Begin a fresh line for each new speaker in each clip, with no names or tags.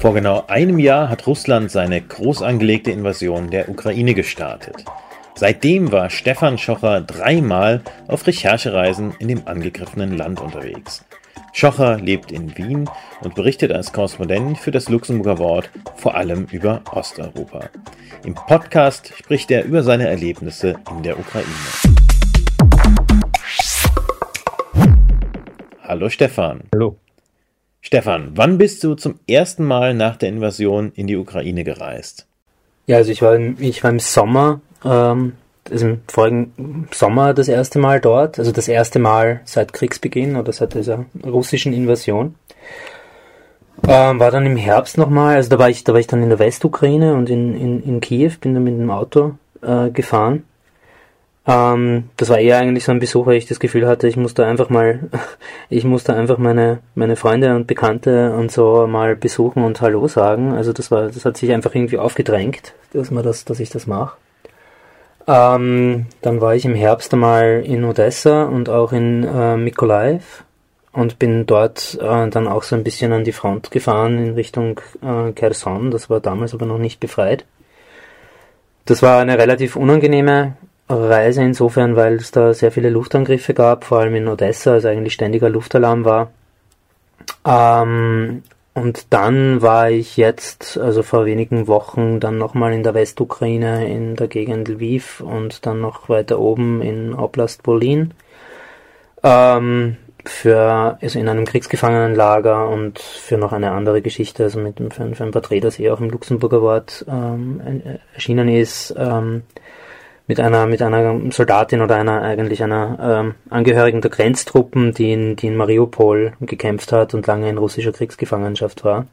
Vor genau einem Jahr hat Russland seine groß angelegte Invasion der Ukraine gestartet. Seitdem war Stefan Schocher dreimal auf Recherchereisen in dem angegriffenen Land unterwegs. Schocher lebt in Wien und berichtet als Korrespondent für das Luxemburger Wort vor allem über Osteuropa. Im Podcast spricht er über seine Erlebnisse in der Ukraine. Hallo Stefan.
Hallo.
Stefan, wann bist du zum ersten Mal nach der Invasion in die Ukraine gereist?
Ja, also ich war im, ich war im Sommer, ähm, also im vorigen Sommer das erste Mal dort, also das erste Mal seit Kriegsbeginn oder seit dieser russischen Invasion. Ähm, war dann im Herbst nochmal, also da war ich, da war ich dann in der Westukraine und in, in, in Kiew, bin dann mit dem Auto äh, gefahren ähm, das war eher eigentlich so ein Besuch, weil ich das Gefühl hatte, ich muss da einfach mal, ich muss einfach meine, meine Freunde und Bekannte und so mal besuchen und Hallo sagen. Also das war, das hat sich einfach irgendwie aufgedrängt, dass man das, dass ich das mache. Ähm, dann war ich im Herbst einmal in Odessa und auch in äh, Mykolaiv und bin dort äh, dann auch so ein bisschen an die Front gefahren in Richtung äh, Kherson. Das war damals aber noch nicht befreit. Das war eine relativ unangenehme Reise insofern, weil es da sehr viele Luftangriffe gab, vor allem in Odessa, also eigentlich ständiger Luftalarm war. Ähm, und dann war ich jetzt, also vor wenigen Wochen, dann nochmal in der Westukraine in der Gegend Lviv und dann noch weiter oben in Oblast Bolin. Ähm, für, also in einem Kriegsgefangenenlager und für noch eine andere Geschichte, also mit für, für ein Porträt, das eh auch im Luxemburger Wort ähm, erschienen ist. Ähm, mit einer, mit einer Soldatin oder einer, eigentlich einer ähm, Angehörigen der Grenztruppen, die in, die in Mariupol gekämpft hat und lange in russischer Kriegsgefangenschaft war.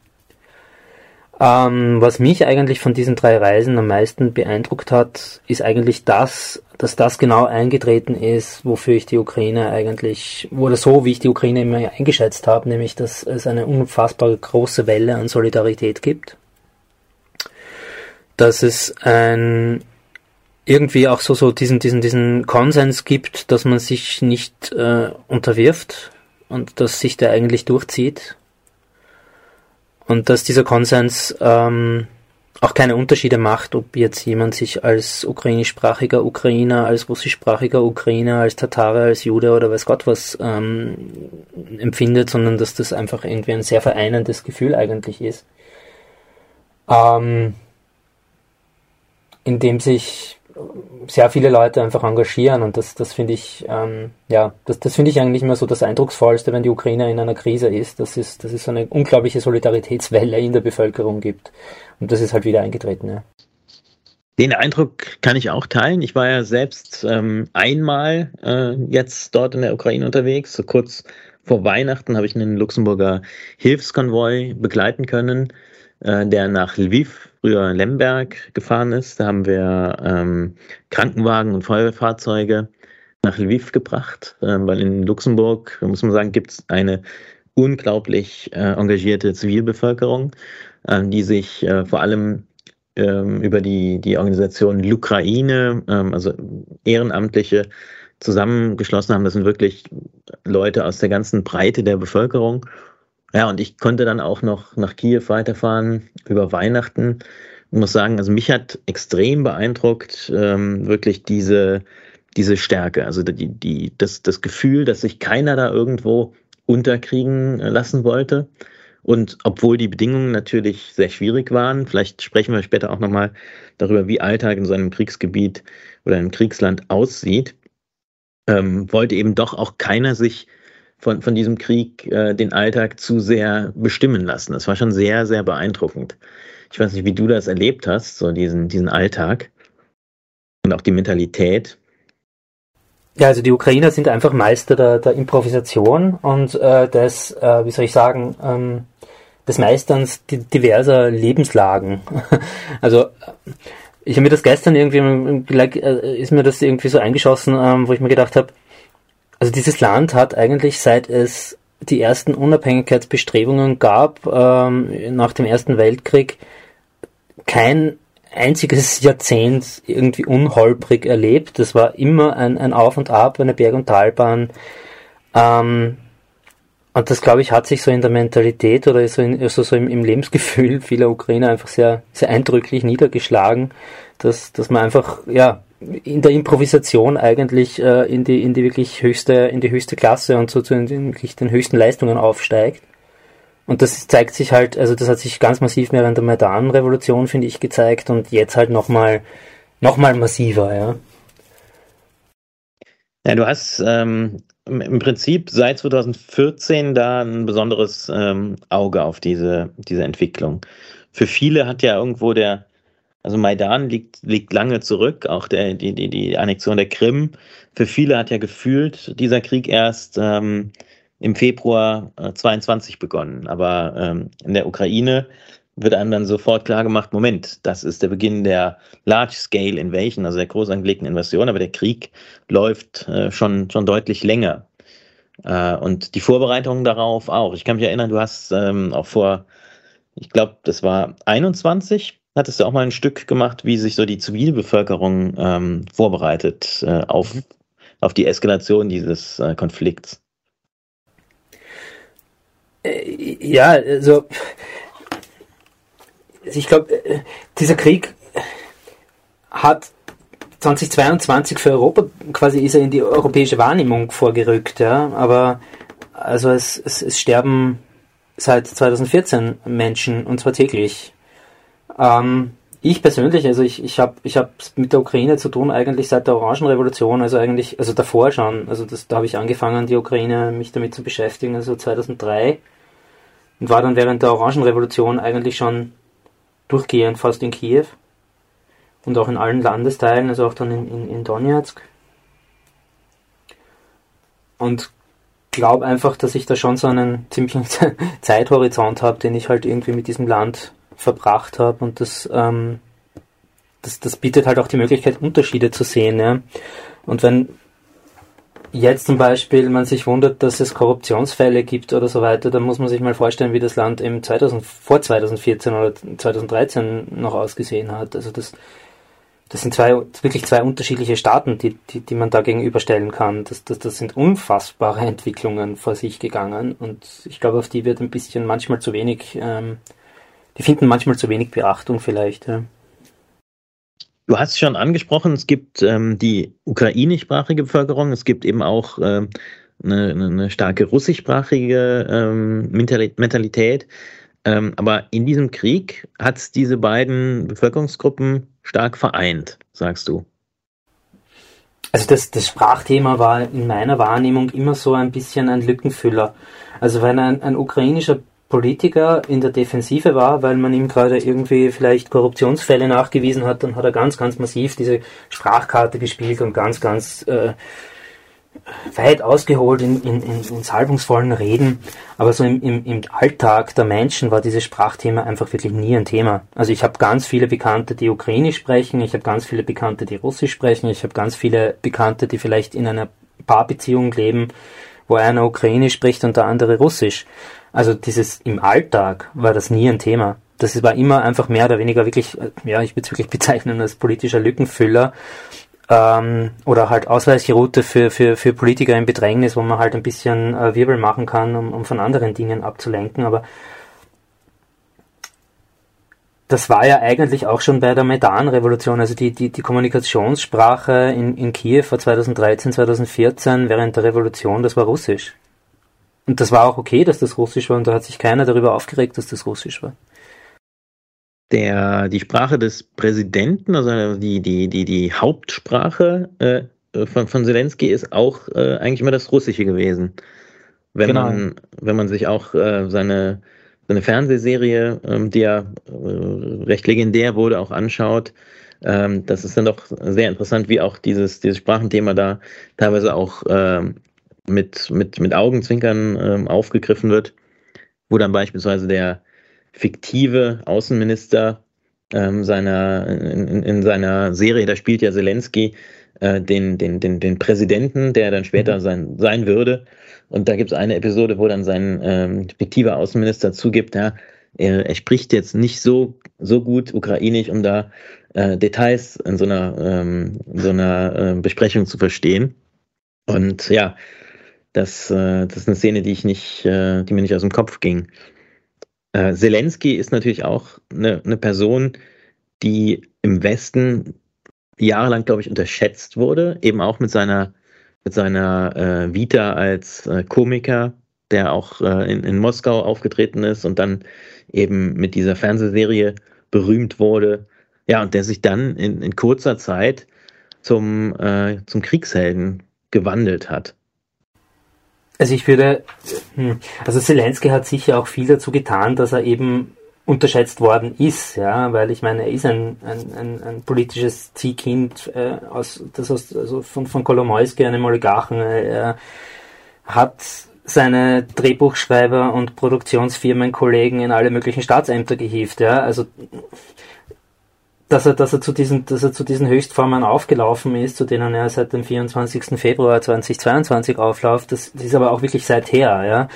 Ähm, was mich eigentlich von diesen drei Reisen am meisten beeindruckt hat, ist eigentlich das, dass das genau eingetreten ist, wofür ich die Ukraine eigentlich, oder so wie ich die Ukraine immer eingeschätzt habe, nämlich dass es eine unfassbar große Welle an Solidarität gibt. Dass es ein irgendwie auch so, so diesen, diesen, diesen Konsens gibt, dass man sich nicht äh, unterwirft und dass sich der eigentlich durchzieht. Und dass dieser Konsens ähm, auch keine Unterschiede macht, ob jetzt jemand sich als ukrainischsprachiger Ukrainer, als russischsprachiger Ukrainer, als Tatare, als Jude oder weiß Gott was ähm, empfindet, sondern dass das einfach irgendwie ein sehr vereinendes Gefühl eigentlich ist. Ähm, in dem sich sehr viele Leute einfach engagieren und das, das finde ich, ähm, ja, das, das finde ich eigentlich immer so das Eindrucksvollste, wenn die Ukraine in einer Krise ist, dass es, dass es so eine unglaubliche Solidaritätswelle in der Bevölkerung gibt. Und das ist halt wieder eingetreten, ja.
Den Eindruck kann ich auch teilen. Ich war ja selbst ähm, einmal äh, jetzt dort in der Ukraine unterwegs. So kurz vor Weihnachten habe ich einen Luxemburger Hilfskonvoi begleiten können, äh, der nach Lviv früher Lemberg gefahren ist. Da haben wir ähm, Krankenwagen und Feuerwehrfahrzeuge nach Lviv gebracht, äh, weil in Luxemburg, muss man sagen, gibt es eine unglaublich äh, engagierte Zivilbevölkerung, äh, die sich äh, vor allem ähm, über die, die Organisation Lukraine, ähm, also Ehrenamtliche, zusammengeschlossen haben. Das sind wirklich Leute aus der ganzen Breite der Bevölkerung ja, und ich konnte dann auch noch nach Kiew weiterfahren über Weihnachten. Ich muss sagen, also mich hat extrem beeindruckt, ähm, wirklich diese, diese Stärke, also die, die, das, das Gefühl, dass sich keiner da irgendwo unterkriegen lassen wollte. Und obwohl die Bedingungen natürlich sehr schwierig waren, vielleicht sprechen wir später auch nochmal darüber, wie Alltag in so einem Kriegsgebiet oder einem Kriegsland aussieht, ähm, wollte eben doch auch keiner sich von, von diesem Krieg äh, den Alltag zu sehr bestimmen lassen. Das war schon sehr, sehr beeindruckend. Ich weiß nicht, wie du das erlebt hast, so diesen, diesen Alltag und auch die Mentalität.
Ja, also die Ukrainer sind einfach Meister der, der Improvisation und äh, des, äh, wie soll ich sagen, ähm, des Meisterns diverser Lebenslagen. also ich habe mir das gestern irgendwie, äh, ist mir das irgendwie so eingeschossen, ähm, wo ich mir gedacht habe, also dieses Land hat eigentlich seit es die ersten Unabhängigkeitsbestrebungen gab, ähm, nach dem Ersten Weltkrieg, kein einziges Jahrzehnt irgendwie unholprig erlebt. Das war immer ein, ein Auf und Ab, eine Berg- und Talbahn. Ähm, Und das, glaube ich, hat sich so in der Mentalität oder so, in, also so im, im, Lebensgefühl vieler Ukrainer einfach sehr, sehr eindrücklich niedergeschlagen, dass, dass man einfach, ja, in der Improvisation eigentlich äh, in die in die wirklich höchste in die höchste Klasse und so zu den, wirklich den höchsten Leistungen aufsteigt. Und das zeigt sich halt, also das hat sich ganz massiv während der Maidan-Revolution, finde ich, gezeigt und jetzt halt nochmal noch mal massiver, ja.
Ja, du hast ähm, im Prinzip seit 2014 da ein besonderes ähm, Auge auf diese, diese Entwicklung. Für viele hat ja irgendwo der, also Maidan liegt, liegt lange zurück, auch der, die, die, die Annexion der Krim. Für viele hat ja gefühlt dieser Krieg erst ähm, im Februar äh, 22 begonnen. Aber ähm, in der Ukraine wird einem dann sofort klar gemacht, Moment, das ist der Beginn der Large-Scale Invasion, also der groß angelegten Invasion, aber der Krieg läuft äh, schon, schon deutlich länger. Äh, und die Vorbereitungen darauf auch. Ich kann mich erinnern, du hast ähm, auch vor, ich glaube, das war 21, hattest du auch mal ein Stück gemacht, wie sich so die Zivilbevölkerung ähm, vorbereitet äh, auf, auf die Eskalation dieses äh, Konflikts.
Äh, ja, also ich glaube, äh, dieser Krieg hat 2022 für Europa quasi ist er in die europäische Wahrnehmung vorgerückt, ja. Aber also es, es, es sterben seit 2014 Menschen und zwar täglich. Ähm, ich persönlich, also ich, ich habe ich hab mit der Ukraine zu tun eigentlich seit der Orangenrevolution, also eigentlich, also davor schon, also das, da habe ich angefangen, die Ukraine, mich damit zu beschäftigen, also 2003 und war dann während der Orangenrevolution eigentlich schon durchgehend fast in Kiew. Und auch in allen Landesteilen, also auch dann in, in, in Donetsk. Und glaube einfach, dass ich da schon so einen ziemlichen Zeithorizont habe, den ich halt irgendwie mit diesem Land verbracht habe und das, ähm, das, das bietet halt auch die Möglichkeit, Unterschiede zu sehen. Ja? Und wenn jetzt zum Beispiel man sich wundert, dass es Korruptionsfälle gibt oder so weiter, dann muss man sich mal vorstellen, wie das Land im 2000, vor 2014 oder 2013 noch ausgesehen hat. Also das, das sind zwei, wirklich zwei unterschiedliche Staaten, die, die, die man da gegenüberstellen kann. Das, das, das sind unfassbare Entwicklungen vor sich gegangen und ich glaube, auf die wird ein bisschen manchmal zu wenig, ähm, die finden manchmal zu wenig Beachtung vielleicht. Ja.
Du hast schon angesprochen, es gibt ähm, die ukrainischsprachige Bevölkerung, es gibt eben auch ähm, eine, eine, starke russischsprachige ähm, Mentalität. Ähm, aber in diesem Krieg hat es diese beiden Bevölkerungsgruppen stark vereint, sagst du.
Also das, das Sprachthema war in meiner Wahrnehmung immer so ein bisschen ein Lückenfüller. Also wenn ein, ein ukrainischer Politiker in der Defensive war, weil man ihm gerade irgendwie vielleicht Korruptionsfälle nachgewiesen hat, dann hat er ganz, ganz massiv diese Sprachkarte gespielt und ganz, ganz äh, weit ausgeholt in, in, in, in salbungsvollen Reden. Aber so im, im, im Alltag der Menschen war dieses Sprachthema einfach wirklich nie ein Thema. Also ich habe ganz viele Bekannte, die Ukrainisch sprechen, ich habe ganz viele Bekannte, die Russisch sprechen, ich habe ganz viele Bekannte, die vielleicht in einer Paarbeziehung leben, wo einer Ukrainisch spricht und der andere Russisch. Also dieses im Alltag war das nie ein Thema. Das war immer einfach mehr oder weniger wirklich, äh, ja, ich würde es wirklich bezeichnen als politischer Lückenfüller ähm, oder halt Ausweichroute für, für, für Politiker im Bedrängnis, wo man halt ein bisschen äh, Wirbel machen kann, um, um von anderen Dingen abzulenken. Aber das war ja eigentlich auch schon bei der Maidan-Revolution, also die, die, die Kommunikationssprache in, in Kiew vor 2013, 2014 während der Revolution, das war Russisch. Und das war auch okay, dass das Russisch war und da hat sich keiner darüber aufgeregt, dass das Russisch war.
Der, die Sprache des Präsidenten, also die, die, die, die Hauptsprache äh, von, von Zelensky ist auch äh, eigentlich immer das Russische gewesen. Wenn, genau. man, wenn man sich auch äh, seine, seine Fernsehserie, ähm, die ja äh, recht legendär wurde, auch anschaut, ähm, das ist dann doch sehr interessant, wie auch dieses, dieses Sprachenthema da teilweise auch ähm, mit, mit, mit Augenzwinkern ähm, aufgegriffen wird, wo dann beispielsweise der fiktive Außenminister ähm, seiner, in, in, seiner Serie, da spielt ja Zelensky äh, den, den, den, den Präsidenten, der dann später mhm. sein, sein würde. Und da gibt es eine Episode, wo dann sein ähm, fiktiver Außenminister zugibt, ja, er, er, spricht jetzt nicht so, so gut Ukrainisch, um da äh, Details in so einer, ähm, in so einer äh, Besprechung zu verstehen. Und ja, Das, äh, das ist eine Szene, die ich nicht, äh, die mir nicht aus dem Kopf ging. Äh, Zelensky ist natürlich auch eine, eine Person, die im Westen jahrelang, glaube ich, unterschätzt wurde, eben auch mit seiner, mit seiner äh, Vita als äh, Komiker, der auch äh, in, in Moskau aufgetreten ist und dann eben mit dieser Fernsehserie berühmt wurde. Ja, und der sich dann in, in kurzer Zeit zum, äh, zum Kriegshelden gewandelt hat.
Also ich würde, hm, also Zelensky hat sicher auch viel dazu getan, dass er eben unterschätzt worden ist, ja, weil ich meine, er ist ein, ein, ein, ein politisches Ziehkind äh, aus, das aus, also von, von Kolomoisky, einem Oligarchen. Er hat seine Drehbuchschreiber und Produktionsfirmenkollegen in alle möglichen Staatsämter gehievt, ja, also dass er, dass er zu diesen, dass er zu diesen Höchstformen aufgelaufen ist, zu denen er seit dem 24. Februar 2022 aufläuft, das, das ist aber auch wirklich seither, ja.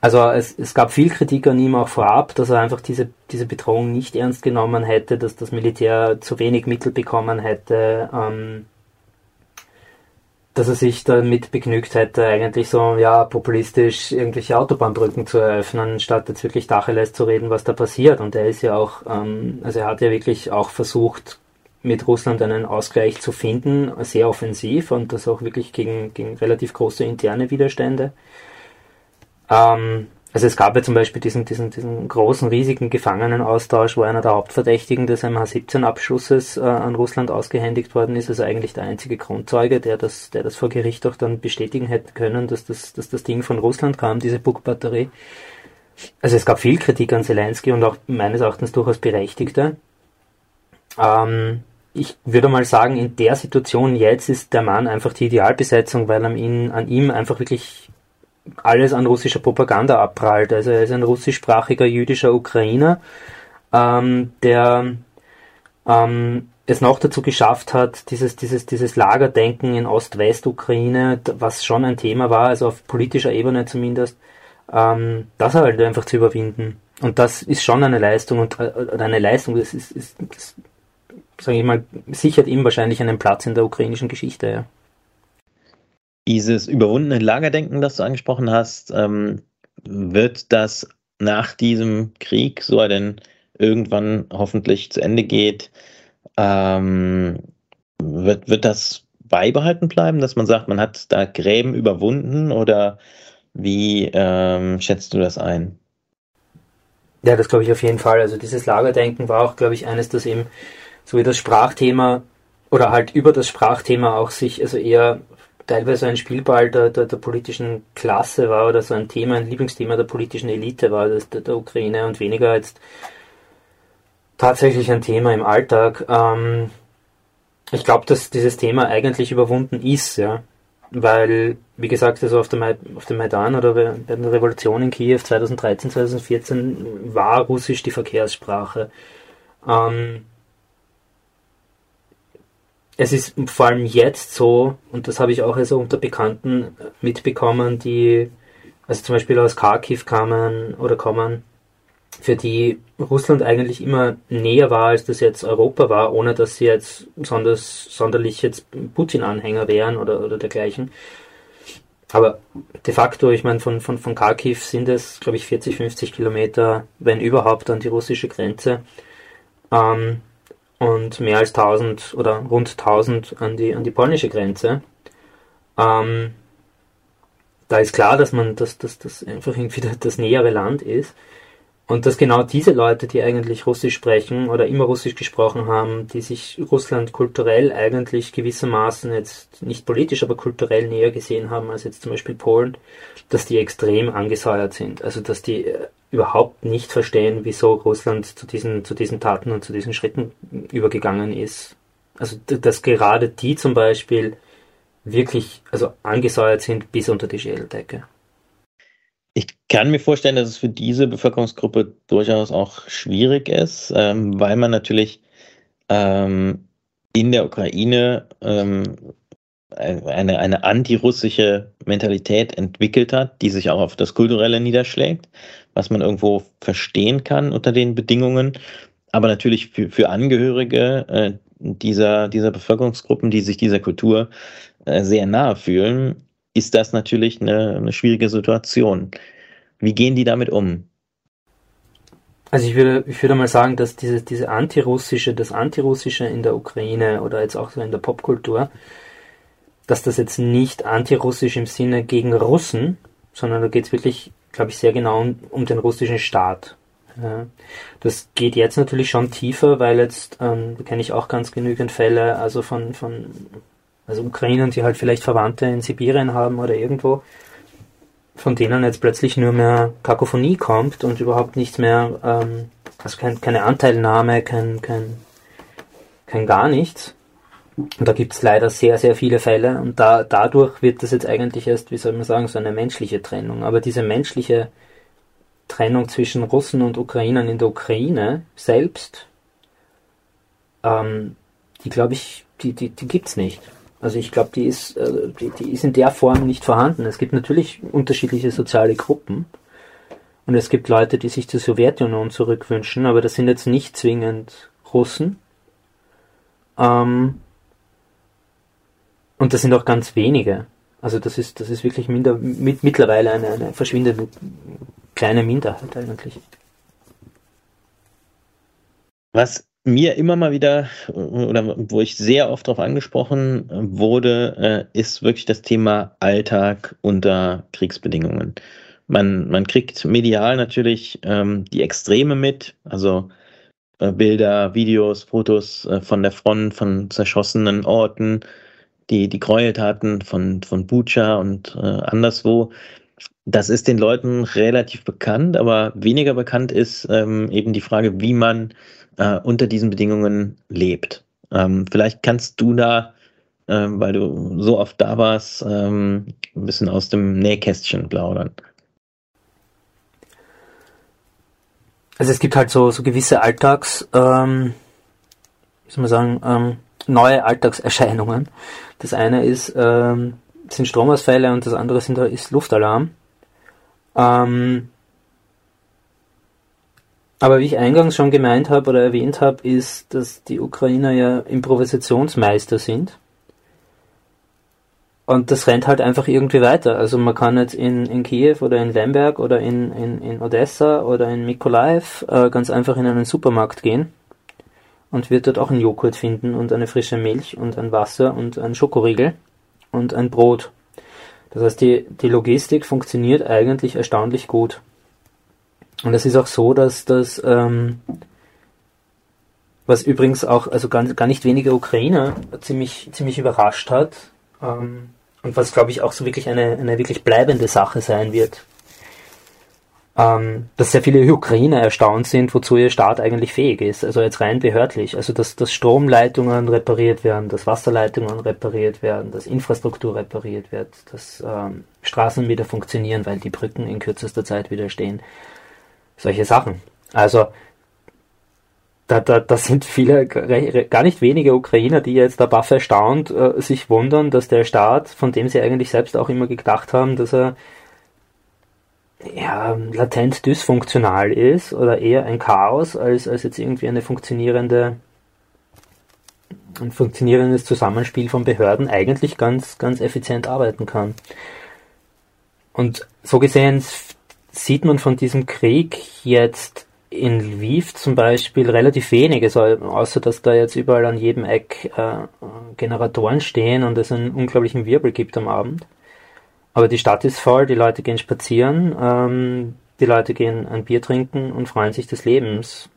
Also es, es gab viel Kritik an ihm auch vorab, dass er einfach diese, diese Bedrohung nicht ernst genommen hätte, dass das Militär zu wenig Mittel bekommen hätte, ähm, dass er sich damit begnügt hätte, eigentlich so, ja, populistisch irgendwelche Autobahnbrücken zu eröffnen, statt jetzt wirklich Tacheles zu reden, was da passiert. Und er ist ja auch, ähm, also er hat ja wirklich auch versucht, mit Russland einen Ausgleich zu finden, sehr offensiv und das auch wirklich gegen, gegen relativ große interne Widerstände. Ähm, also es gab ja zum Beispiel diesen, diesen, diesen großen, riesigen Gefangenenaustausch, wo einer der Hauptverdächtigen des MH17-Abschusses äh, an Russland ausgehändigt worden ist. Also eigentlich der einzige Grundzeuge, der das, der das vor Gericht auch dann bestätigen hätte können, dass das, dass das Ding von Russland kam, diese Bug-Batterie. Also es gab viel Kritik an Zelensky und auch meines Erachtens durchaus berechtigte. Ähm, ich würde mal sagen, in der Situation jetzt ist der Mann einfach die Idealbesetzung, weil an, ihn, an ihm einfach wirklich alles an russischer Propaganda abprallt. Also er ist ein russischsprachiger jüdischer Ukrainer, ähm, der ähm, es noch dazu geschafft hat, dieses, dieses, dieses Lagerdenken in Ost-West-Ukraine, was schon ein Thema war, also auf politischer Ebene zumindest, ähm, das halt einfach zu überwinden. Und das ist schon eine Leistung und äh, eine Leistung, das ist, ist das, sage ich mal, sichert ihm wahrscheinlich einen Platz in der ukrainischen Geschichte. Ja.
Dieses überwundene Lagerdenken, das du angesprochen hast, ähm, wird das nach diesem Krieg, so er denn irgendwann hoffentlich zu Ende geht, ähm, wird, wird das beibehalten bleiben, dass man sagt, man hat da Gräben überwunden oder wie ähm, schätzt du das ein?
Ja, das glaube ich auf jeden Fall. Also dieses Lagerdenken war auch, glaube ich, eines, das eben so wie das Sprachthema oder halt über das Sprachthema auch sich also eher teilweise ein Spielball der, der, der, politischen Klasse war oder so ein Thema, ein Lieblingsthema der politischen Elite war, das der, der Ukraine und weniger jetzt tatsächlich ein Thema im Alltag. Ähm, ich glaube, dass dieses Thema eigentlich überwunden ist, ja. Weil, wie gesagt, also auf, der auf dem Maidan oder bei der Revolution in Kiew 2013, 2014 war Russisch die Verkehrssprache. Ähm, es ist vor allem jetzt so, und das habe ich auch also unter Bekannten mitbekommen, die also zum Beispiel aus Kharkiv kamen oder kommen, für die Russland eigentlich immer näher war, als das jetzt Europa war, ohne dass sie jetzt sonders, sonderlich jetzt Putin-Anhänger wären oder, oder dergleichen. Aber de facto, ich meine, von, von, von Kharkiv sind es, glaube ich, 40, 50 Kilometer, wenn überhaupt, an die russische Grenze. Ähm, und mehr als 1000 oder rund 1000 an die, an die polnische Grenze. Ähm, da ist klar, dass man, dass das dass einfach irgendwie das nähere Land ist. Und dass genau diese Leute, die eigentlich Russisch sprechen oder immer Russisch gesprochen haben, die sich Russland kulturell eigentlich gewissermaßen jetzt nicht politisch, aber kulturell näher gesehen haben als jetzt zum Beispiel Polen, dass die extrem angesäuert sind. Also dass die äh, überhaupt nicht verstehen, wieso Russland zu diesen, zu diesen Taten und zu diesen Schritten übergegangen ist. Also, dass gerade die zum Beispiel wirklich, also angesäuert sind bis unter die Schädeldecke.
Ich kann mir vorstellen, dass es für diese Bevölkerungsgruppe durchaus auch schwierig ist, ähm, weil man natürlich ähm, in der Ukraine ähm, eine, eine antirussische Mentalität entwickelt hat, die sich auch auf das Kulturelle niederschlägt, was man irgendwo verstehen kann unter den Bedingungen. Aber natürlich für, für Angehörige äh, dieser, dieser Bevölkerungsgruppen, die sich dieser Kultur äh, sehr nahe fühlen, ist das natürlich eine, eine schwierige Situation. Wie gehen die damit um?
Also ich würde, ich würde mal sagen, dass diese, diese antirussische, das Antirussische in der Ukraine oder jetzt auch so in der Popkultur, dass das jetzt nicht antirussisch im Sinne gegen Russen, sondern da geht es wirklich, glaube ich, sehr genau um, um den russischen Staat. Ja. Das geht jetzt natürlich schon tiefer, weil jetzt ähm, kenne ich auch ganz genügend Fälle, also von, von also Ukrainern, die halt vielleicht Verwandte in Sibirien haben oder irgendwo, von denen jetzt plötzlich nur mehr Kakophonie kommt und überhaupt nichts mehr, ähm, also kein, keine Anteilnahme, kein, kein, kein gar nichts. Und da gibt es leider sehr, sehr viele Fälle und da, dadurch wird das jetzt eigentlich erst, wie soll man sagen, so eine menschliche Trennung. Aber diese menschliche Trennung zwischen Russen und Ukrainern in der Ukraine selbst, ähm, die glaube ich, die, die, die gibt es nicht. Also ich glaube, die ist, äh, die, die ist in der Form nicht vorhanden. Es gibt natürlich unterschiedliche soziale Gruppen und es gibt Leute, die sich zur Sowjetunion zurückwünschen, aber das sind jetzt nicht zwingend Russen. Ähm, und das sind auch ganz wenige. Also das ist, das ist wirklich minder, mit, mittlerweile eine, eine verschwindende kleine Minderheit eigentlich.
Was mir immer mal wieder oder wo ich sehr oft darauf angesprochen wurde, äh, ist wirklich das Thema Alltag unter Kriegsbedingungen. Man, man kriegt medial natürlich ähm, die Extreme mit, also äh, Bilder, Videos, Fotos äh, von der Front, von zerschossenen Orten, die, die Gräueltaten von, von Bucha und äh, anderswo. Das ist den Leuten relativ bekannt, aber weniger bekannt ist ähm, eben die Frage, wie man äh, unter diesen Bedingungen lebt. Ähm, vielleicht kannst du da, äh, weil du so oft da warst, ähm, ein bisschen aus dem Nähkästchen plaudern.
Also es gibt halt so, so gewisse Alltags, ähm, wie soll man sagen, ähm, neue Alltagserscheinungen. Das eine ist, ähm, sind Stromausfälle und das andere sind, ist Luftalarm. Ähm, aber wie ich eingangs schon gemeint habe oder erwähnt habe, ist, dass die Ukrainer ja Improvisationsmeister sind. Und das rennt halt einfach irgendwie weiter. Also man kann jetzt in, in Kiew oder in Lemberg oder in, in, in Odessa oder in Mykolaiv äh, ganz einfach in einen Supermarkt gehen und wird dort auch einen Joghurt finden und eine frische Milch und ein Wasser und ein Schokoriegel und ein Brot. Das heißt, die, die Logistik funktioniert eigentlich erstaunlich gut. Und es ist auch so, dass das, ähm, was übrigens auch, also gar, gar nicht wenige Ukrainer ziemlich, ziemlich überrascht hat, ähm, und was glaube ich auch so wirklich eine, eine wirklich bleibende Sache sein wird, ähm, dass sehr viele Ukrainer erstaunt sind, wozu ihr Staat eigentlich fähig ist. Also jetzt rein behördlich. Also dass, dass Stromleitungen repariert werden, dass Wasserleitungen repariert werden, dass Infrastruktur repariert wird, dass ähm, Straßen wieder funktionieren, weil die Brücken in kürzester Zeit wieder stehen solche Sachen. Also da, da, da sind viele, gar nicht wenige Ukrainer, die jetzt da baff erstaunt äh, sich wundern, dass der Staat, von dem sie eigentlich selbst auch immer gedacht haben, dass er ja, latent dysfunktional ist oder eher ein Chaos als, als jetzt irgendwie eine funktionierende ein funktionierendes Zusammenspiel von Behörden eigentlich ganz, ganz effizient arbeiten kann. Und so gesehen sieht man von diesem Krieg jetzt in Lviv zum Beispiel relativ wenig, also außer dass da jetzt überall an jedem Eck äh, Generatoren stehen und es einen unglaublichen Wirbel gibt am Abend. Aber die Stadt ist voll, die Leute gehen spazieren, ähm, die Leute gehen ein Bier trinken und freuen sich des Lebens.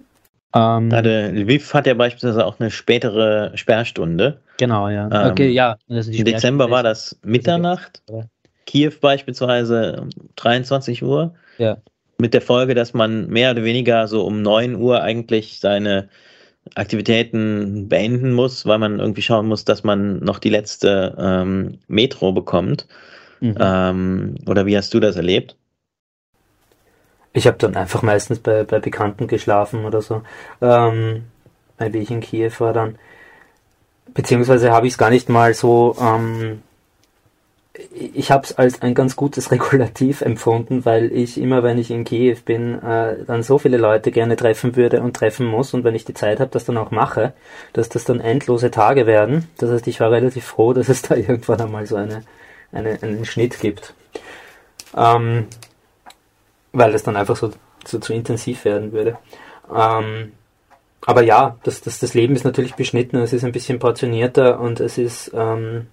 Ähm, Lviv hat ja beispielsweise auch eine spätere Sperrstunde.
Genau, ja.
Ähm, okay, ja. Im Dezember war das Mitternacht. Kiew beispielsweise 23 Uhr.
Ja.
Mit der Folge, dass man mehr oder weniger so um 9 Uhr eigentlich seine Aktivitäten beenden muss, weil man irgendwie schauen muss, dass man noch die letzte ähm, Metro bekommt. Mhm. Ähm, oder wie hast du das erlebt?
Ich habe dann einfach meistens bei, bei Bekannten geschlafen oder so, ähm, wie ich in Kiew war dann. Beziehungsweise habe ich es gar nicht mal so ähm, ich habe es als ein ganz gutes Regulativ empfunden, weil ich immer, wenn ich in Kiew bin, äh, dann so viele Leute gerne treffen würde und treffen muss und wenn ich die Zeit habe, das dann auch mache, dass das dann endlose Tage werden. Das heißt, ich war relativ froh, dass es da irgendwann einmal so eine, eine, einen Schnitt gibt. Ähm, weil es dann einfach so, so zu intensiv werden würde. Ähm, aber ja, das, das, das Leben ist natürlich beschnitten, es ist ein bisschen portionierter und es ist, ähm,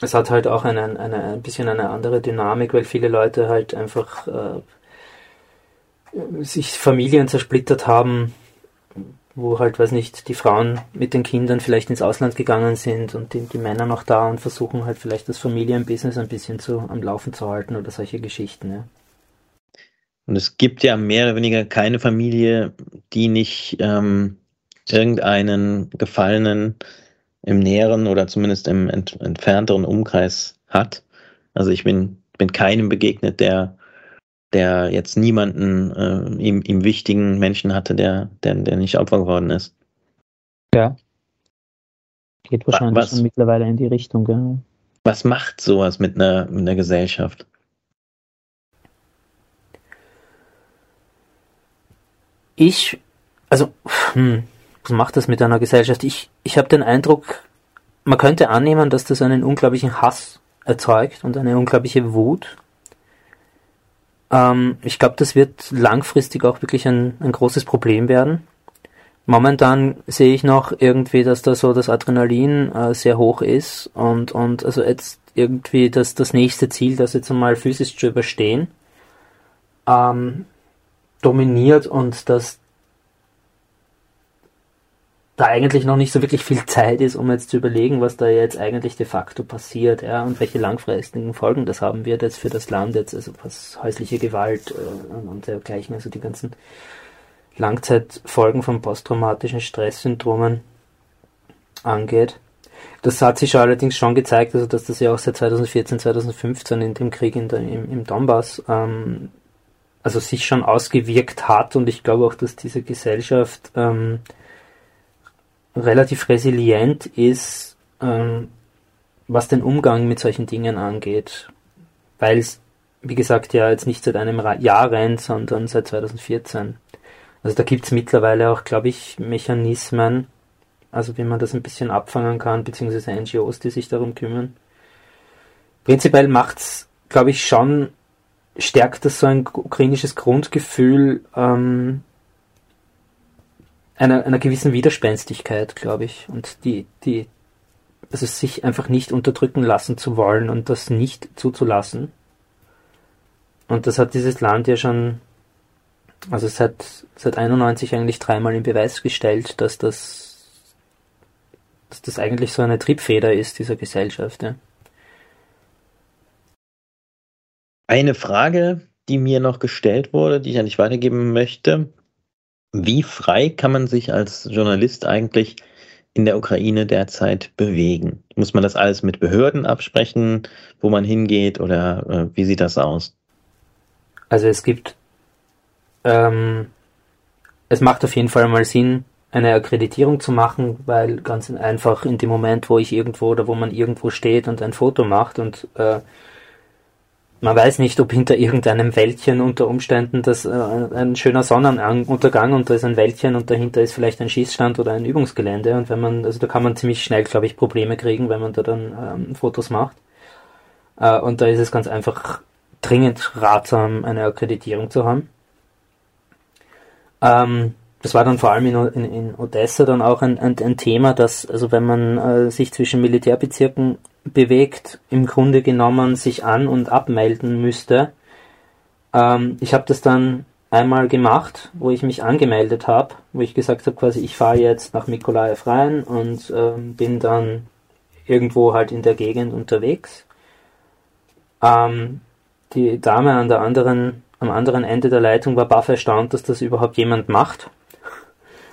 es hat halt auch eine, eine, ein bisschen eine andere Dynamik, weil viele Leute halt einfach äh, sich Familien zersplittert haben, wo halt, weiß nicht, die Frauen mit den Kindern vielleicht ins Ausland gegangen sind und die, die Männer noch da und versuchen halt vielleicht das Familienbusiness ein bisschen zu, am Laufen zu halten oder solche Geschichten, ja.
Und es gibt ja mehr oder weniger keine Familie, die nicht ähm, irgendeinen Gefallenen im näheren oder zumindest im ent entfernteren Umkreis hat. Also ich bin, bin keinem begegnet, der, der jetzt niemanden äh, ihm, ihm wichtigen Menschen hatte, der, der, der nicht Opfer geworden ist.
Ja. Geht wahrscheinlich was, schon mittlerweile in die Richtung, ja.
Was macht sowas mit einer, mit einer Gesellschaft?
ich, also, hm, was macht das mit einer Gesellschaft? Ich, ich habe den Eindruck, man könnte annehmen, dass das einen unglaublichen Hass erzeugt und eine unglaubliche Wut. Ähm, ich glaube, das wird langfristig auch wirklich ein, ein großes Problem werden. Momentan sehe ich noch irgendwie, dass da so das Adrenalin äh, sehr hoch ist und, und also jetzt irgendwie das, das nächste Ziel, das jetzt einmal physisch zu überstehen. Ähm, dominiert und dass da eigentlich noch nicht so wirklich viel Zeit ist, um jetzt zu überlegen, was da jetzt eigentlich de facto passiert, ja, und welche langfristigen Folgen das haben wird jetzt für das Land jetzt, also was häusliche Gewalt äh, und dergleichen, also die ganzen Langzeitfolgen von posttraumatischen Stresssyndromen angeht. Das hat sich allerdings schon gezeigt, also dass das ja auch seit 2014, 2015 in dem Krieg in der, im, im Donbass ähm, also sich schon ausgewirkt hat und ich glaube auch, dass diese Gesellschaft ähm, relativ resilient ist, ähm, was den Umgang mit solchen Dingen angeht, weil es, wie gesagt, ja jetzt nicht seit einem Jahr rennt, sondern seit 2014. Also da gibt es mittlerweile auch, glaube ich, Mechanismen, also wie man das ein bisschen abfangen kann, beziehungsweise NGOs, die sich darum kümmern. Prinzipiell macht's, glaube ich, schon stärkt das so ein ukrainisches Grundgefühl ähm, einer, einer gewissen Widerspenstigkeit, glaube ich. Und die, die, also sich einfach nicht unterdrücken lassen zu wollen und das nicht zuzulassen. Und das hat dieses Land ja schon, also seit, seit 91 eigentlich dreimal in Beweis gestellt, dass das, dass das eigentlich so eine Triebfeder ist dieser Gesellschaft, ja.
Eine Frage, die mir noch gestellt wurde, die ich dich weitergeben möchte. Wie frei kann man sich als Journalist eigentlich in der Ukraine derzeit bewegen? Muss man das alles mit Behörden absprechen, wo man hingeht oder äh, wie sieht das aus?
Also es gibt, ähm, es macht auf jeden Fall mal Sinn, eine Akkreditierung zu machen, weil ganz einfach in dem Moment, wo ich irgendwo oder wo man irgendwo steht und ein Foto macht und äh, man weiß nicht, ob hinter irgendeinem Wäldchen unter Umständen das äh, ein schöner Sonnenuntergang und da ist ein Wäldchen und dahinter ist vielleicht ein Schießstand oder ein Übungsgelände und wenn man, also da kann man ziemlich schnell, glaube ich, Probleme kriegen, wenn man da dann ähm, Fotos macht. Äh, und da ist es ganz einfach dringend ratsam, eine Akkreditierung zu haben. Ähm, das war dann vor allem in, in, in Odessa dann auch ein, ein, ein, Thema, dass, also wenn man äh, sich zwischen Militärbezirken bewegt, im Grunde genommen sich an- und abmelden müsste. Ähm, ich habe das dann einmal gemacht, wo ich mich angemeldet habe, wo ich gesagt habe, quasi ich fahre jetzt nach Mikolaev rein und ähm, bin dann irgendwo halt in der Gegend unterwegs. Ähm, die Dame an der anderen, am anderen Ende der Leitung war baff erstaunt, dass das überhaupt jemand macht.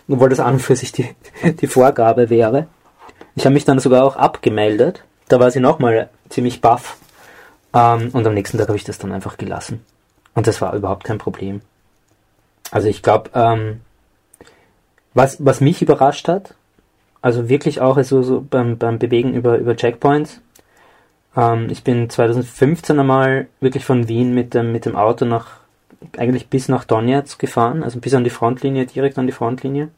Obwohl das an und für sich die, die Vorgabe wäre. Ich habe mich dann sogar auch abgemeldet da war sie nochmal ziemlich baff. Ähm, und am nächsten Tag habe ich das dann einfach gelassen. Und das war überhaupt kein Problem. Also ich glaube, ähm, was, was mich überrascht hat, also wirklich auch also so beim, beim Bewegen über, über Checkpoints, ähm, ich bin 2015 einmal wirklich von Wien mit dem, mit dem Auto nach, eigentlich bis nach Donetsk gefahren, also bis an die Frontlinie, direkt an die Frontlinie,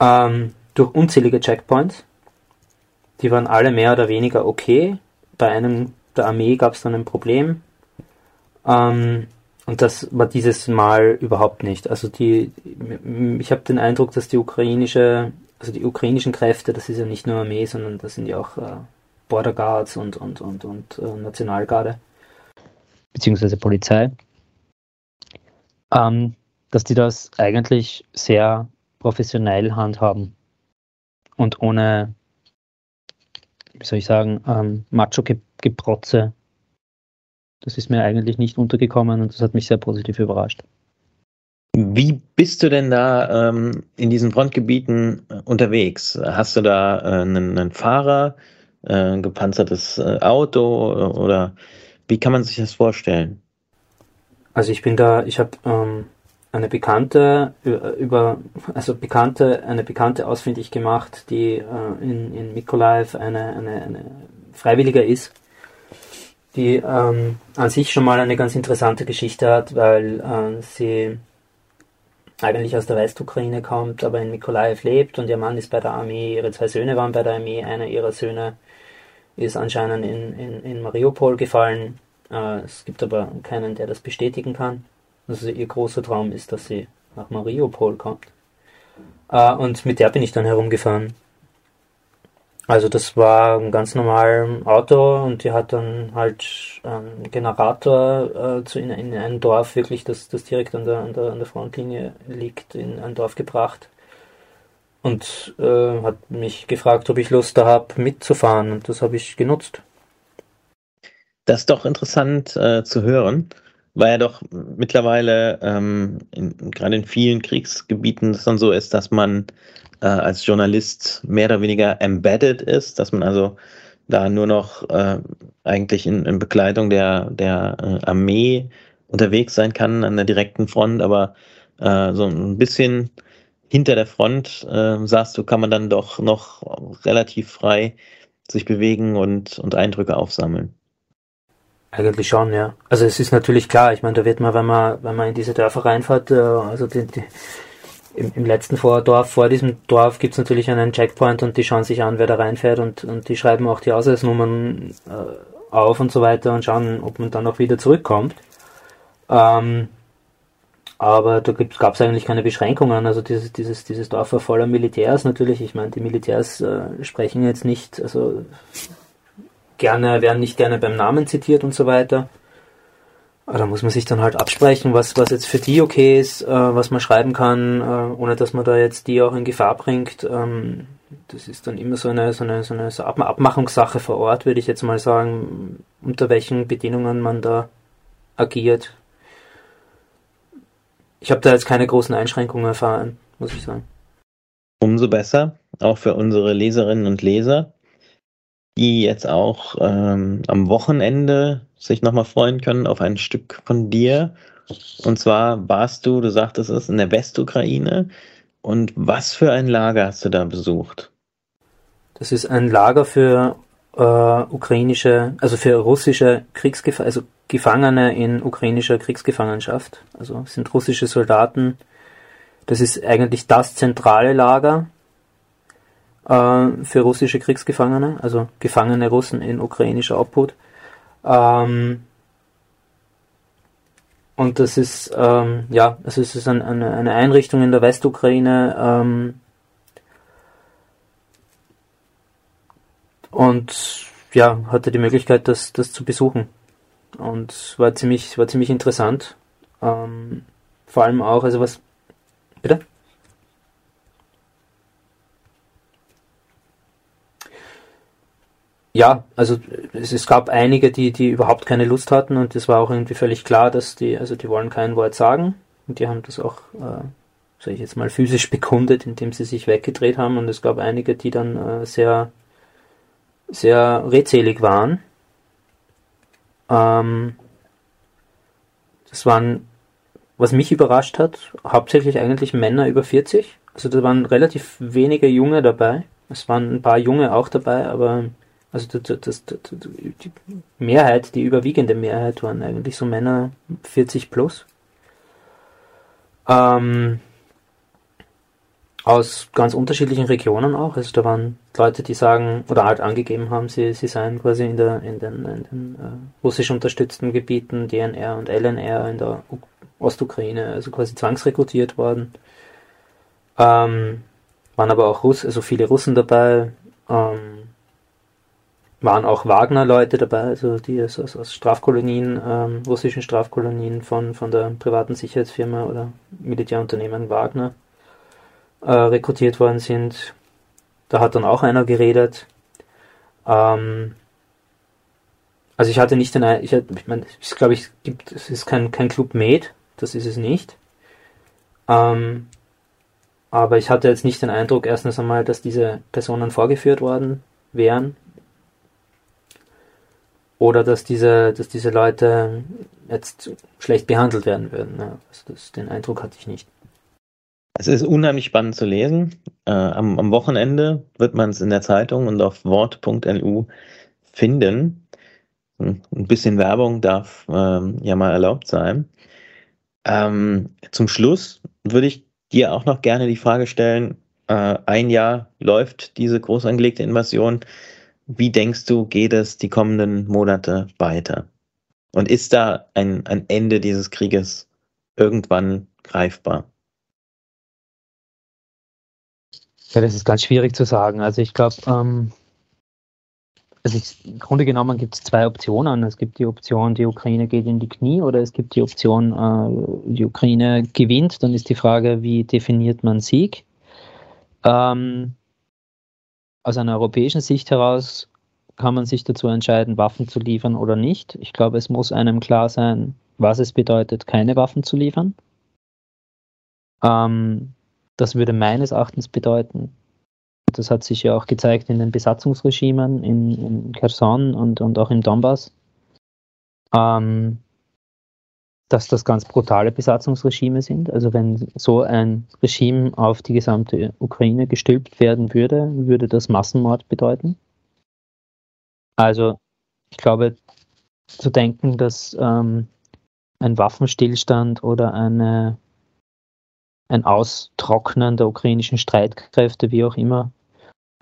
ähm, durch unzählige Checkpoints die waren alle mehr oder weniger okay. Bei einem der Armee gab es dann ein Problem. Ähm, und das war dieses Mal überhaupt nicht. Also die, ich habe den Eindruck, dass die ukrainische, also die ukrainischen Kräfte, das ist ja nicht nur Armee, sondern das sind ja auch äh, Border Guards und, und, und, und äh, Nationalgarde.
Beziehungsweise Polizei. Ähm, dass die das eigentlich sehr professionell handhaben und ohne, wie soll ich sagen, ähm, Macho-Geprotze. Das ist mir eigentlich nicht untergekommen und das hat mich sehr positiv überrascht.
Wie bist du denn da ähm, in diesen Frontgebieten äh, unterwegs? Hast du da äh, einen, einen, Fahrer, äh, ein gepanzertes äh, Auto äh, oder wie kann man sich das vorstellen?
Also ich bin da, ich habe ähm, eine Bekannte über, also Bekannte, eine Bekannte ausfindig gemacht, die äh, in, in Mikolaev eine, eine, eine Freiwilliger ist, die ähm, an sich schon mal eine ganz interessante Geschichte hat, weil äh, sie eigentlich aus der Westukraine kommt, aber in Mikolaev lebt und ihr Mann ist bei der Armee, ihre zwei Söhne waren bei der Armee, einer ihrer Söhne ist anscheinend in, in, in Mariupol gefallen. Äh, es gibt aber keinen, der das bestätigen kann. Also ihr großer Traum ist, dass sie nach Mariupol kommt. Äh, und mit der bin ich dann herumgefahren. Also das war ein ganz normales Auto und die hat dann halt einen Generator äh, zu in, in, ein Dorf wirklich, das, das direkt an der, an, der, an der Frontlinie liegt, in ein Dorf gebracht und äh, hat mich gefragt, ob ich Lust da habe mitzufahren und das habe ich genutzt.
Das ist doch interessant äh, zu hören weil ja doch mittlerweile ähm, in, gerade in vielen Kriegsgebieten es dann so ist, dass man äh, als Journalist mehr oder weniger embedded ist, dass man also da nur noch äh, eigentlich in, in Begleitung der, der äh, Armee unterwegs sein kann an der direkten Front, aber äh, so ein bisschen hinter der Front, äh, sagst du, kann man dann doch noch relativ frei sich bewegen und, und Eindrücke aufsammeln.
Eigentlich schon, ja. Also es ist natürlich klar, ich meine, da wird man, wenn man, wenn man in diese Dörfer reinfährt, äh, also die, die, im, im letzten Vordorf, vor diesem Dorf gibt es natürlich einen Checkpoint und die schauen sich an, wer da reinfährt und, und die schreiben auch die Ausweisnummern äh, auf und so weiter und schauen, ob man dann auch wieder zurückkommt. Ähm, aber da gab es eigentlich keine Beschränkungen. Also dieses, dieses, dieses Dorf war voller Militärs natürlich. Ich meine, die Militärs äh, sprechen jetzt nicht, also gerne, werden nicht gerne beim Namen zitiert und so weiter. Aber da muss man sich dann halt absprechen, was, was jetzt für die okay ist, äh, was man schreiben kann, äh, ohne dass man da jetzt die auch in Gefahr bringt. Ähm, das ist dann immer so eine, so eine, so eine so Abmachungssache vor Ort, würde ich jetzt mal sagen, unter welchen Bedingungen man da agiert. Ich habe da jetzt keine großen Einschränkungen erfahren, muss ich sagen.
Umso besser, auch für unsere Leserinnen und Leser die jetzt auch ähm, am Wochenende sich nochmal freuen können auf ein Stück von dir. Und zwar warst du, du sagtest es, in der Westukraine. Und was für ein Lager hast du da besucht?
Das ist ein Lager für äh, ukrainische, also für russische Kriegsgefangene, also Gefangene in ukrainischer Kriegsgefangenschaft. Also sind russische Soldaten. Das ist eigentlich das zentrale Lager äh, für russische Kriegsgefangene, also gefangene Russen in ukrainischer Obhut. Ähm, und das ist, ähm, ja, also es ist ein, eine, eine Einrichtung in der Westukraine, ähm, und ja, hatte die Möglichkeit, das, das zu besuchen. Und war ziemlich, war ziemlich interessant. Ähm, vor allem auch, also was, bitte? Ja, also es, es, gab einige, die, die überhaupt keine Lust hatten und es war auch irgendwie völlig klar, dass die, also die wollen kein Wort sagen und die haben das auch, äh, sag ich jetzt mal, physisch bekundet, indem sie sich weggedreht haben und es gab einige, die dann äh, sehr, sehr redselig waren. Ähm, das waren, was mich überrascht hat, hauptsächlich eigentlich Männer über 40. Also da waren relativ wenige Junge dabei. Es waren ein paar Junge auch dabei, aber also das, das, das, die Mehrheit, die überwiegende Mehrheit waren eigentlich so Männer 40 plus. Ähm, aus ganz unterschiedlichen Regionen auch. Also da waren Leute, die sagen oder halt angegeben haben, sie, sie seien quasi in, der, in den, in den äh, russisch unterstützten Gebieten DNR und LNR in der U Ostukraine, also quasi zwangsrekrutiert worden. Ähm, waren aber auch Russ also viele Russen dabei, ähm, waren auch Wagner-Leute dabei, also die aus, aus Strafkolonien, ähm, russischen Strafkolonien von, von der privaten Sicherheitsfirma oder Militärunternehmen Wagner äh, rekrutiert worden sind. Da hat dann auch einer geredet. Ähm, also ich hatte nicht den, ich, ich meine, ich glaube, ich gibt, es ist kein, kein Club Med, das ist es nicht. Ähm, aber ich hatte jetzt nicht den Eindruck, erstens einmal, dass diese Personen vorgeführt worden wären. Oder dass diese, dass diese Leute jetzt schlecht behandelt werden würden. Ja, also das, den Eindruck hatte ich nicht.
Es ist unheimlich spannend zu lesen. Äh, am, am, Wochenende wird man es in der Zeitung und auf wort.lu finden. Ein bisschen Werbung darf ähm, ja mal erlaubt sein. Ähm, zum Schluss würde ich dir auch noch gerne die Frage stellen, äh, ein Jahr läuft diese groß angelegte Invasion. Wie denkst du, geht es die kommenden Monate weiter? Und ist da ein, ein Ende dieses Krieges irgendwann greifbar?
Ja, das ist ganz schwierig zu sagen. Also ich glaube, ähm, also im Grunde genommen gibt es zwei Optionen. Es gibt die Option, die Ukraine geht in die Knie oder es gibt die Option, äh, die Ukraine gewinnt. Dann ist die Frage, wie definiert man Sieg? Ähm, aus einer europäischen Sicht heraus kann man sich dazu entscheiden, Waffen zu liefern oder nicht. Ich glaube, es muss einem klar sein, was es bedeutet, keine Waffen zu liefern. Ähm, das würde meines Erachtens bedeuten, das hat sich ja auch gezeigt in den Besatzungsregimen in, in Kherson und, und auch im Donbass, ähm, dass das ganz brutale Besatzungsregime sind. Also wenn so ein Regime auf die gesamte Ukraine gestülpt werden würde, würde das Massenmord bedeuten. Also ich glaube, zu denken, dass ähm, ein Waffenstillstand oder eine ein Austrocknen der ukrainischen Streitkräfte, wie auch immer,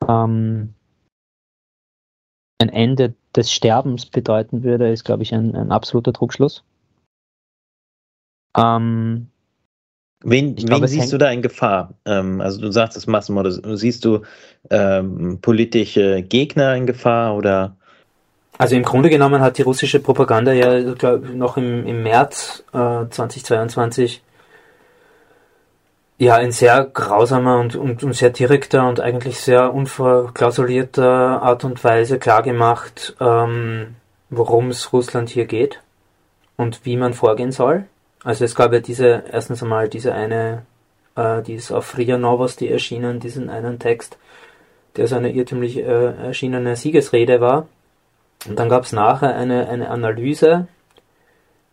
ähm, ein Ende des Sterbens bedeuten würde, ist, glaube ich, ein, ein absoluter Trugschluss.
Ähm, wen, wen glaube, siehst du da in Gefahr? Ähm, also du sagst es Massenmord, siehst du ähm, politische Gegner in Gefahr oder?
Also im Grunde genommen hat die russische Propaganda ja glaub, noch im, im März äh, 2022 ja, in sehr grausamer und, und, und, sehr direkter und eigentlich sehr unverklausulierter Art und Weise klargemacht, ähm, worum es Russland hier geht und wie man vorgehen soll. Also es gab ja diese, erstens einmal diese eine, äh, die ist auf Ria Novosti erschienen, diesen einen Text, der so eine irrtümlich äh, erschienene Siegesrede war. Und dann gab es nachher eine, eine Analyse,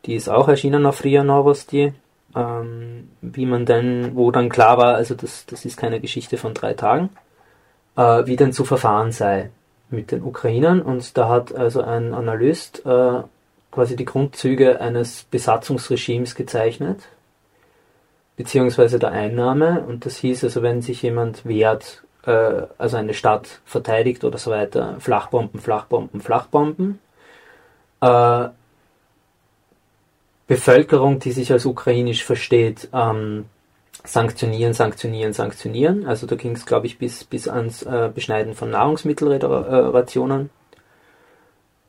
die ist auch erschienen auf Ria Novosti, ähm, wie man denn, wo dann klar war, also das, das ist keine Geschichte von drei Tagen, äh, wie denn zu verfahren sei mit den Ukrainern. Und da hat also ein Analyst äh, quasi die Grundzüge eines Besatzungsregimes gezeichnet, beziehungsweise der Einnahme. Und das hieß also, wenn sich jemand wehrt, äh, also eine Stadt verteidigt oder so weiter, Flachbomben, Flachbomben, Flachbomben. Äh, Bevölkerung, die sich als ukrainisch versteht, ähm, sanktionieren, sanktionieren, sanktionieren. Also da ging es, glaube ich, bis, bis ans äh, Beschneiden von Nahrungsmittelrationen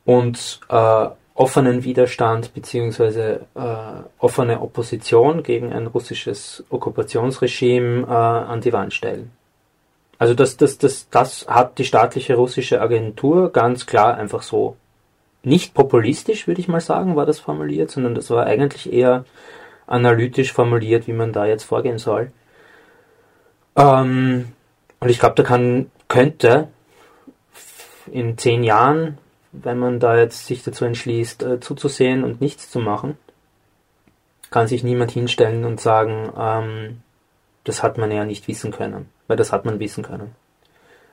und äh, offenen Widerstand bzw. Äh, offene Opposition gegen ein russisches Okkupationsregime äh, an die Wand stellen. Also das, das, das, das hat die staatliche russische Agentur ganz klar einfach so nicht populistisch, würde ich mal sagen, war das formuliert, sondern das war eigentlich eher analytisch formuliert, wie man da jetzt vorgehen soll. Ähm, und ich glaube, da kann, könnte in zehn Jahren, wenn man da jetzt sich dazu entschließt, äh, zuzusehen und nichts zu machen, kann sich niemand hinstellen und sagen, ähm, das hat man ja nicht wissen können, weil das hat man wissen können.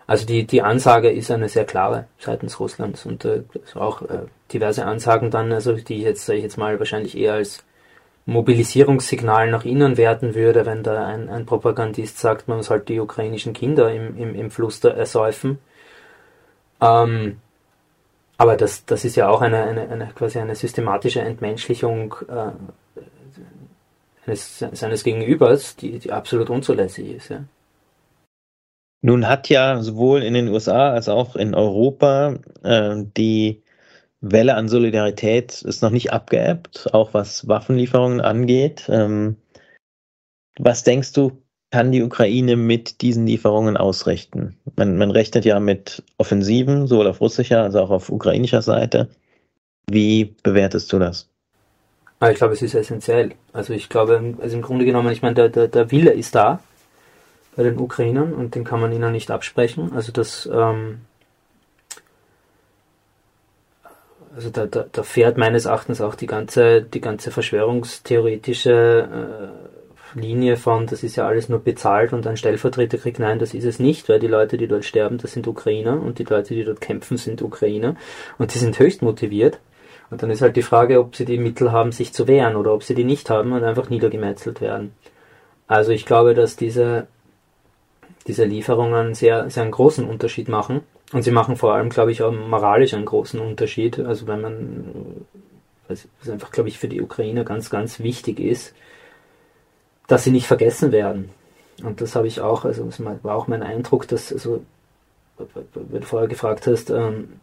Also die, die Ansage ist eine sehr klare seitens Russlands und äh, auch äh, diverse Ansagen dann, also die ich jetzt, ich jetzt mal wahrscheinlich eher als Mobilisierungssignal nach innen werten würde, wenn da ein, ein Propagandist sagt, man sollte die ukrainischen Kinder im, im, im Fluss ersäufen, Ähm, aber das, das ist ja auch eine, eine, eine quasi eine systematische Entmenschlichung äh, eines, seines Gegenübers, die, die absolut unzulässig ist. Ja.
Nun hat ja sowohl in den USA als auch in Europa äh, die Welle an Solidarität ist noch nicht abgeebbt, auch was Waffenlieferungen angeht. Ähm, was denkst du, kann die Ukraine mit diesen Lieferungen ausrichten? Man, man rechnet ja mit Offensiven, sowohl auf russischer als auch auf ukrainischer Seite. Wie bewertest du das?
Ah, ich glaube, es ist essentiell. Also ich glaube, also im Grunde genommen, ich meine, der, der, der Wille ist da bei den Ukrainern und den kann man ihnen nicht absprechen. Also das, ähm, also da, da, da fährt meines Erachtens auch die ganze, die ganze verschwörungstheoretische äh, Linie von, das ist ja alles nur bezahlt und ein Stellvertreterkrieg, nein, das ist es nicht, weil die Leute, die dort sterben, das sind Ukrainer und die Leute, die dort kämpfen, sind Ukrainer und die sind höchst motiviert. Und dann ist halt die Frage, ob sie die Mittel haben, sich zu wehren oder ob sie die nicht haben und einfach niedergemetzelt werden. Also ich glaube, dass diese, diese Lieferungen sehr, sehr einen großen Unterschied machen. Und sie machen vor allem, glaube ich, auch moralisch einen großen Unterschied. Also wenn man, was einfach, glaube ich, für die Ukrainer ganz, ganz wichtig ist, dass sie nicht vergessen werden. Und das habe ich auch, also war auch mein Eindruck, dass, also, wenn du vorher gefragt hast, ähm,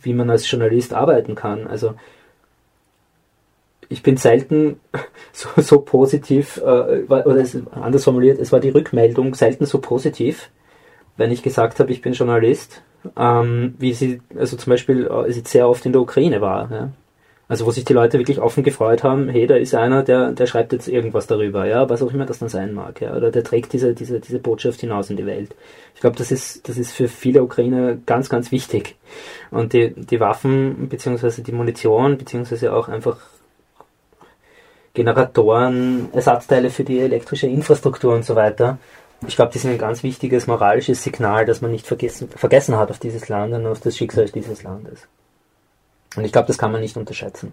wie man als Journalist arbeiten kann. Also ich bin selten so, so positiv, äh, oder es, anders formuliert, es war die Rückmeldung selten so positiv, wenn ich gesagt habe, ich bin Journalist, ähm, wie sie, also zum Beispiel, äh, sie sehr oft in der Ukraine war. Ja? Also wo sich die Leute wirklich offen gefreut haben, hey, da ist einer, der, der schreibt jetzt irgendwas darüber, ja, was auch immer das dann sein mag, ja, oder der trägt diese, diese, diese Botschaft hinaus in die Welt. Ich glaube, das ist, das ist für viele Ukrainer ganz, ganz wichtig. Und die, die Waffen, beziehungsweise die Munition, beziehungsweise auch einfach Generatoren, Ersatzteile für die elektrische Infrastruktur und so weiter. Ich glaube, die sind ein ganz wichtiges moralisches Signal, dass man nicht vergessen, vergessen hat auf dieses Land und auf das Schicksal dieses Landes. Und ich glaube, das kann man nicht unterschätzen.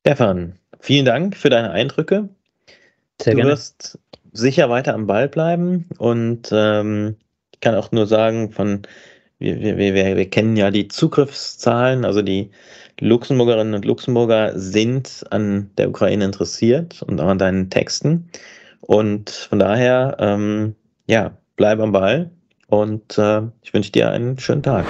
Stefan, vielen Dank für deine Eindrücke. Sehr du gerne. wirst sicher weiter am Ball bleiben und ähm, ich kann auch nur sagen, von wir, wir, wir, wir kennen ja die Zugriffszahlen, also die Luxemburgerinnen und Luxemburger sind an der Ukraine interessiert und auch an deinen Texten. Und von daher, ähm, ja, bleib am Ball und äh, ich wünsche dir einen schönen Tag.